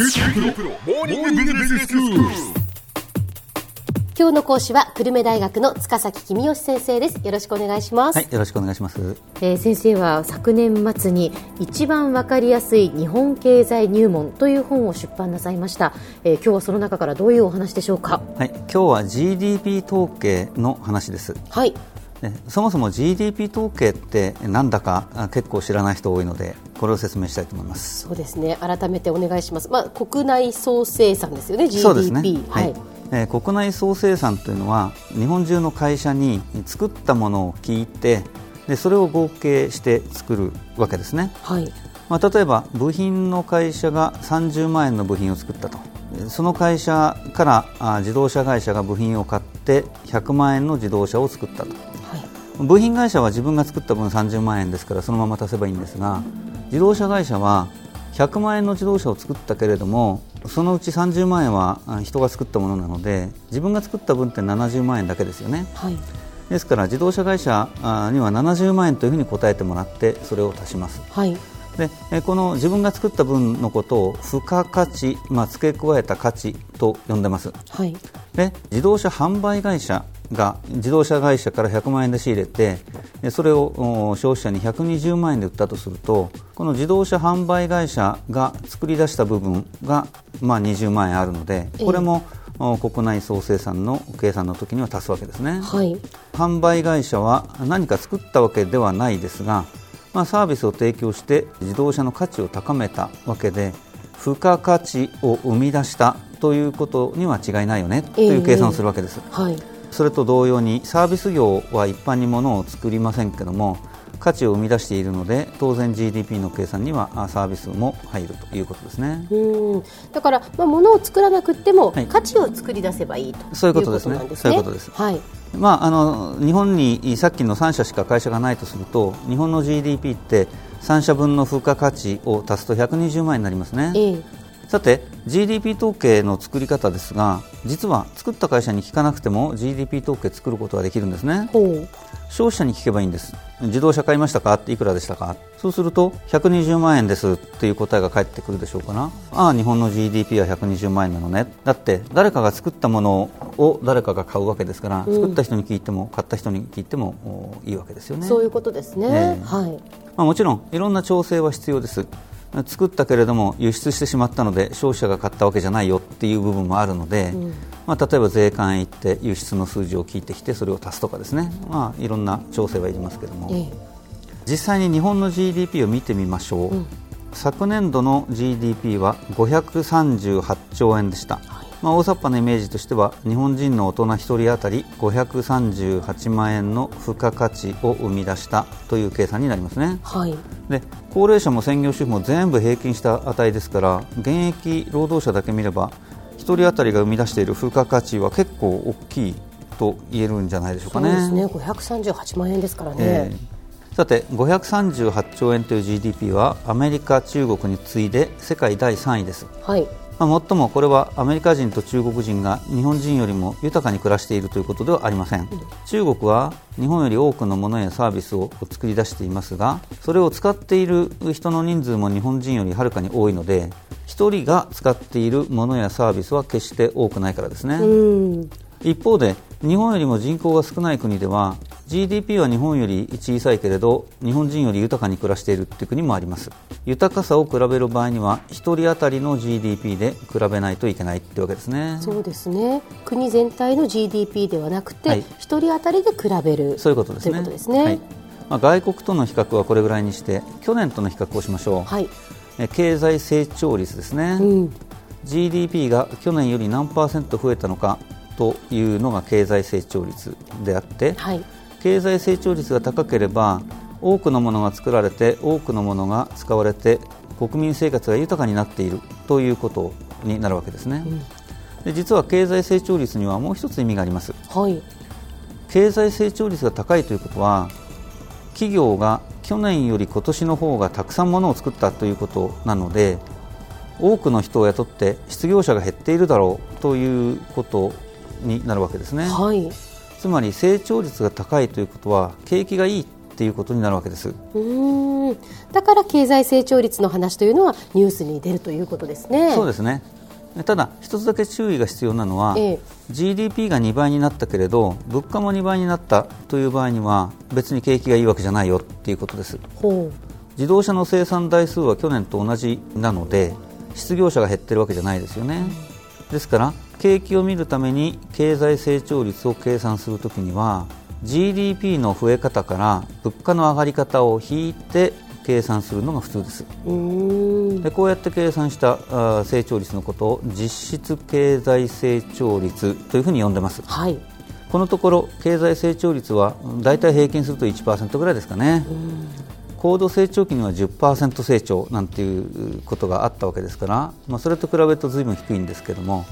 今日の講師は久留米大学の塚崎君吉先生です。よろしくお願いします、はい、よろしくお願いします。えー先生は昨年末に一番わかりやすい日本経済入門という本を出版なさいました、えー今日はその中からどういうお話でしょうか？はい、今日は GDP 統計の話です。はい。ねそもそも GDP 統計ってなんだかあ結構知らない人多いので、これを説明したいと思います。そうですね。改めてお願いします。まあ国内総生産ですよね GDP そうですね。はい、えー国内総生産というのは日本中の会社に作ったものを聞いてでそれを合計して作るわけですね、はい。まあ、例えば部品の会社が30万円の部品を作ったと。えーその会社からあ自動車会社が部品を買って100万円の自動車を作ったと。はい部品会社は自分が作った分30万円ですからそのまま足せばいいんですが自動車会社は100万円の自動車を作ったけれどもそのうち30万円はあ人が作ったものなので自分が作った分って70万円だけですよね。はい。ですから自動車会社あには70万円というふうに答えてもらってそれを足します。はい。でえこの自分が作った分のことを付加価値、まあ、付け加えた価値と呼んでます。はい。で自動車販売会社が自動車会社から100万円で仕入れてでそれをお消費者に120万円で売ったとするとこの自動車販売会社が作り出した部分が、まあ、20万円あるのでこれも、お国内総生産の計算の時には足すわけですね。はい。販売会社は何か作ったわけではないですが、まあ、サービスを提供して自動車の価値を高めたわけで付加価値を生み出したということには違いないよねという計算をするわけです、はいそれと同様にサービス業は一般に物を作りませんけども価値を生み出しているので当然 GDP の計算にはあサービスも入るということですね。うん。だから、まあ、物を作らなくっても、はい。価値を作り出せばいいとそういうことですね。そういうことです。はい。まあ、あの日本にさっきの3社しか会社がないとすると日本の GDP って3社分の付加価値を足すと120万円になりますね。ええさて GDP 統計の作り方ですが実は作った会社に聞かなくても GDP 統計作ることができるんですね。消費者に聞けばいいんです。自動車買いましたか？っていくらでしたか？そうすると120万円です。っていう答えが返ってくるでしょうかな。ああ日本の GDP は120万円なのね。だって誰かが作ったものを誰かが買うわけですから、うん。作った人に聞いても買った人に聞いてもおいいわけですよね。そういうことですね、ええ。はい。まあ、もちろんいろんな調整は必要です作ったけれども輸出してしまったので消費者が買ったわけじゃないよっていう部分もあるので、うん。まあ、例えば税関へ行って輸出の数字を聞いてきてそれを足すとかですね、まあ、いろんな調整はいりますけども、ええ。実際に日本の GDP を見てみましょう、うん。昨年度の GDP は538兆円でした、まあ、大雑把なイメージとしては日本人の大人1人当たり538万円の付加価値を生み出したという計算になりますね。はい。で高齢者も専業主婦も全部平均した値ですから現役労働者だけ見れば1人当たりが生み出している付加価値は結構大きいと言えるんじゃないでしょうかね。そうですね。538万円ですからね、えーさて538兆円という GDP はアメリカ、中国に次いで世界第3位です、はいまあ、もっともこれはアメリカ人と中国人が日本人よりも豊かに暮らしているということではありません、中国は日本より多くのものやサービスを作り出していますがそれを使っている人の人数も日本人よりはるかに多いので1人が使っているものやサービスは決して多くないからですね、うん。一方で日本よりも人口が少ない国では GDP は日本より小さいけれど日本人より豊かに暮らしているという国もあります。豊かさを比べる場合には1人当たりの GDP で比べないといけないってわけですね。そうですね。国全体の GDP ではなくて、はい。一人当たりで比べる。そういうことですね。ということですね。はい。まあ、外国との比較はこれぐらいにして去年との比較をしましょう、はい、え経済成長率ですね、うん、GDP が去年より何パーセント増えたのかというのが経済成長率であって、はい経済成長率が高ければ多くのものが作られて多くのものが使われて国民生活が豊かになっているということになるわけですね、ん。で実は経済成長率にはもう一つ意味があります。はい。経済成長率が高いということは企業が去年より今年の方がたくさんものを作ったということなので多くの人を雇って失業者が減っているだろうということになるわけですね。はいつまり成長率が高いということは景気がいいっていうことになるわけです。うん。だから経済成長率の話というのはニュースに出るということですね。そうですね。ただ、一つだけ注意が必要なのは、ええ、GDP が2倍になったけれど物価も2倍になったという場合には別に景気がいいわけじゃないよということです。自動車の生産台数は去年と同じなので失業者が減ってるわけじゃないですよね、ですから景気を見るために経済成長率を計算するときには GDP の増え方から物価の上がり方を引いて計算するのが普通です。でこうやって計算したあ成長率のことを実質経済成長率というふうに呼んでます、はい、このところ経済成長率は大体平均すると1%ぐらいですかね。高度成長期には10%成長なんていうことがあったわけですから、まあ、それと比べるとずいぶん低いんですけども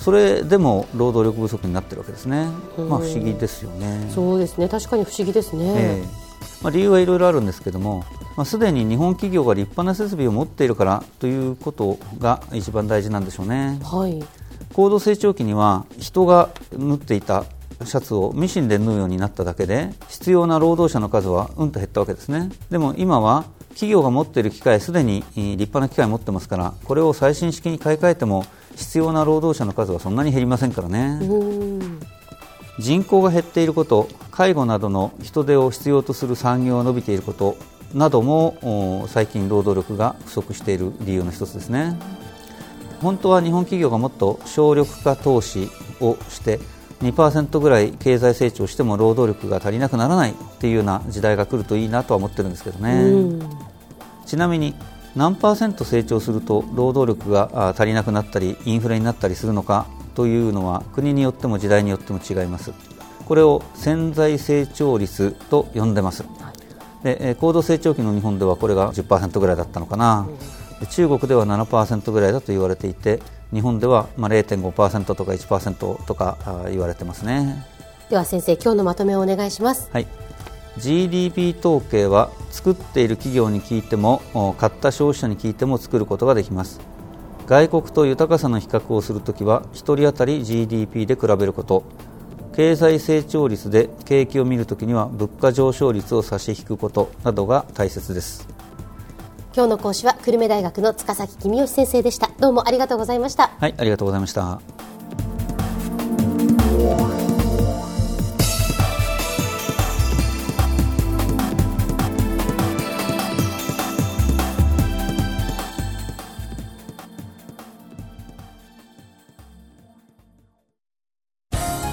それでも労働力不足になっているわけですね、まあ、不思議ですよね。そうですね。確かに不思議ですね、えー、まあ、理由はいろいろあるんですけどもまあ、すでに日本企業が立派な設備を持っているからということが一番大事なんでしょうね、はい、高度成長期には人が縫っていたシャツをミシンで縫うようになっただけで必要な労働者の数はうんと減ったわけですね。でも今は企業が持っている機械すでに立派な機械を持ってますからこれを最新式に買い替えても必要な労働者の数はそんなに減りませんからね。人口が減っていること介護などの人手を必要とする産業が伸びていることなども最近労働力が不足している理由の一つですね。本当は日本企業がもっと省力化投資をして2%ぐらい経済成長しても労働力が足りなくならないっていうような時代が来るといいなとは思ってるんですけどね。ちなみに何パーセント成長すると労働力が足りなくなったりインフレになったりするのかというのは国によっても時代によっても違います。これを潜在成長率と呼んでます。で高度成長期の日本ではこれが10%ぐらいだったのかな、中国では7%ぐらいだと言われていて日本ではまあ0.5%とか1%とか言われてますね。では先生今日のまとめをお願いします、はい、GDP 統計は作っている企業に聞いても買った消費者に聞いても作ることができます。外国と豊かさの比較をするときは1人当たり GDP で比べること。経済成長率で景気を見るときには物価上昇率を差し引くことなどが大切です。今日の講師は久留米大学の塚崎公義先生でした。どうもありがとうございました。はいありがとうございました